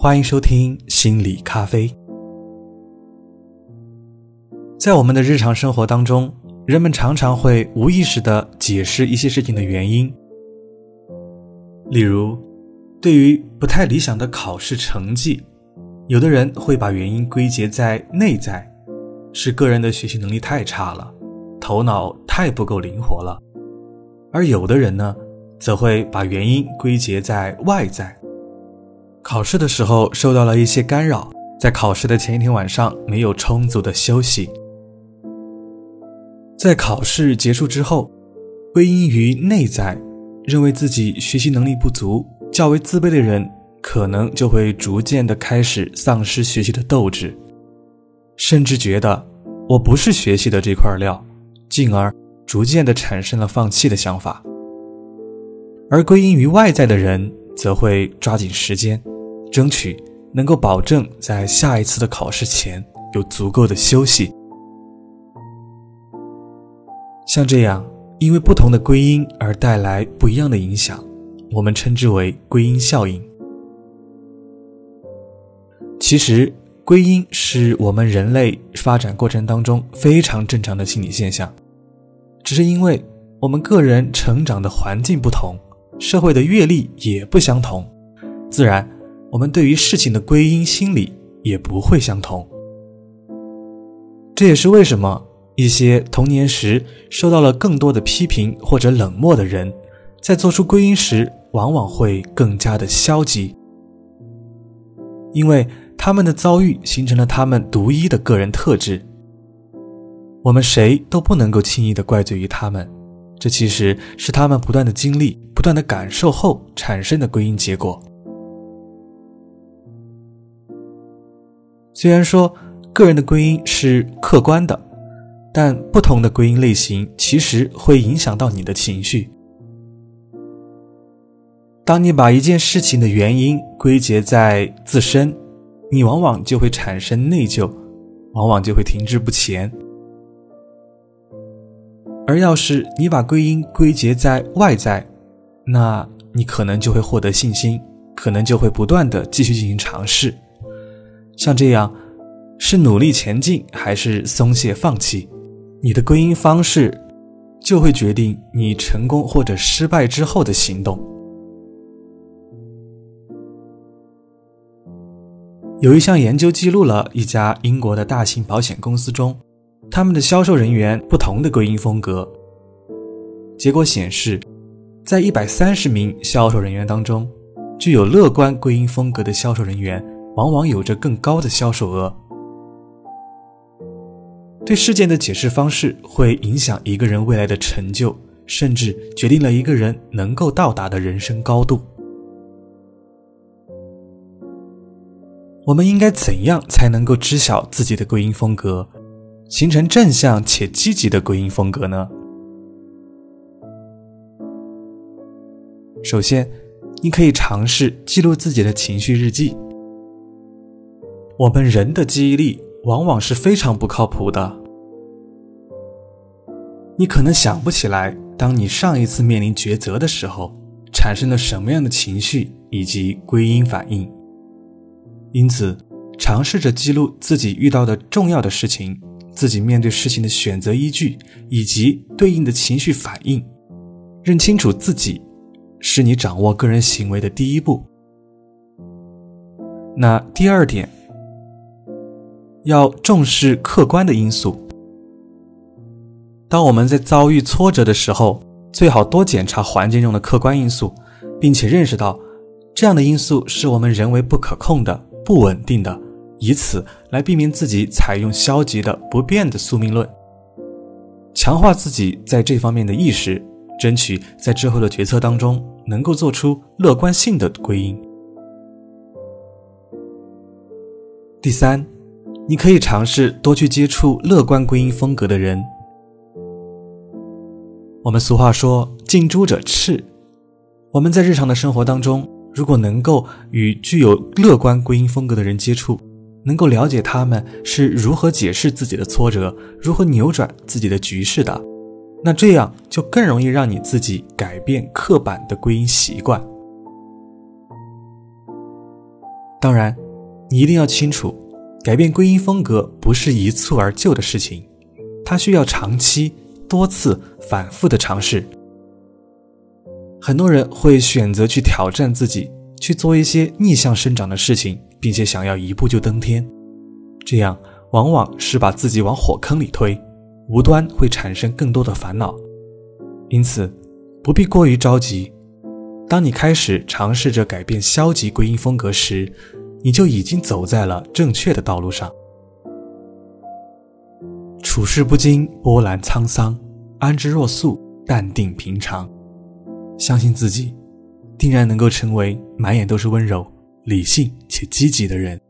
欢迎收听心理咖啡。在我们的日常生活当中，人们常常会无意识的解释一些事情的原因。例如，对于不太理想的考试成绩，有的人会把原因归结在内在，是个人的学习能力太差了，头脑太不够灵活了；而有的人呢，则会把原因归结在外在。考试的时候受到了一些干扰，在考试的前一天晚上没有充足的休息，在考试结束之后，归因于内在，认为自己学习能力不足、较为自卑的人，可能就会逐渐的开始丧失学习的斗志，甚至觉得我不是学习的这块料，进而逐渐的产生了放弃的想法。而归因于外在的人，则会抓紧时间。争取能够保证在下一次的考试前有足够的休息。像这样，因为不同的归因而带来不一样的影响，我们称之为归因效应。其实，归因是我们人类发展过程当中非常正常的心理现象，只是因为我们个人成长的环境不同，社会的阅历也不相同，自然。我们对于事情的归因心理也不会相同，这也是为什么一些童年时受到了更多的批评或者冷漠的人，在做出归因时往往会更加的消极，因为他们的遭遇形成了他们独一的个人特质。我们谁都不能够轻易的怪罪于他们，这其实是他们不断的经历、不断的感受后产生的归因结果。虽然说个人的归因是客观的，但不同的归因类型其实会影响到你的情绪。当你把一件事情的原因归结在自身，你往往就会产生内疚，往往就会停滞不前；而要是你把归因归结在外在，那你可能就会获得信心，可能就会不断的继续进行尝试。像这样，是努力前进还是松懈放弃？你的归因方式就会决定你成功或者失败之后的行动。有一项研究记录了一家英国的大型保险公司中，他们的销售人员不同的归因风格。结果显示，在一百三十名销售人员当中，具有乐观归因风格的销售人员。往往有着更高的销售额。对事件的解释方式会影响一个人未来的成就，甚至决定了一个人能够到达的人生高度。我们应该怎样才能够知晓自己的归因风格，形成正向且积极的归因风格呢？首先，你可以尝试记录自己的情绪日记。我们人的记忆力往往是非常不靠谱的。你可能想不起来，当你上一次面临抉择的时候，产生了什么样的情绪以及归因反应。因此，尝试着记录自己遇到的重要的事情，自己面对事情的选择依据以及对应的情绪反应，认清楚自己，是你掌握个人行为的第一步。那第二点。要重视客观的因素。当我们在遭遇挫折的时候，最好多检查环境中的客观因素，并且认识到这样的因素是我们人为不可控的、不稳定的，以此来避免自己采用消极的、不变的宿命论。强化自己在这方面的意识，争取在之后的决策当中能够做出乐观性的归因。第三。你可以尝试多去接触乐观归因风格的人。我们俗话说“近朱者赤”，我们在日常的生活当中，如果能够与具有乐观归因风格的人接触，能够了解他们是如何解释自己的挫折，如何扭转自己的局势的，那这样就更容易让你自己改变刻板的归因习惯。当然，你一定要清楚，改变归因风格不是一蹴而就的事情，它需要长期、多次、反复的尝试。很多人会选择去挑战自己，去做一些逆向生长的事情，并且想要一步就登天，这样往往是把自己往火坑里推，无端会产生更多的烦恼。因此，不必过于着急。当你开始尝试着改变消极归因风格时，你就已经走在了正确的道路上。处事不惊波澜沧桑，安之若素淡定平常。相信自己，定然能够成为满眼都是温柔、理性且积极的人。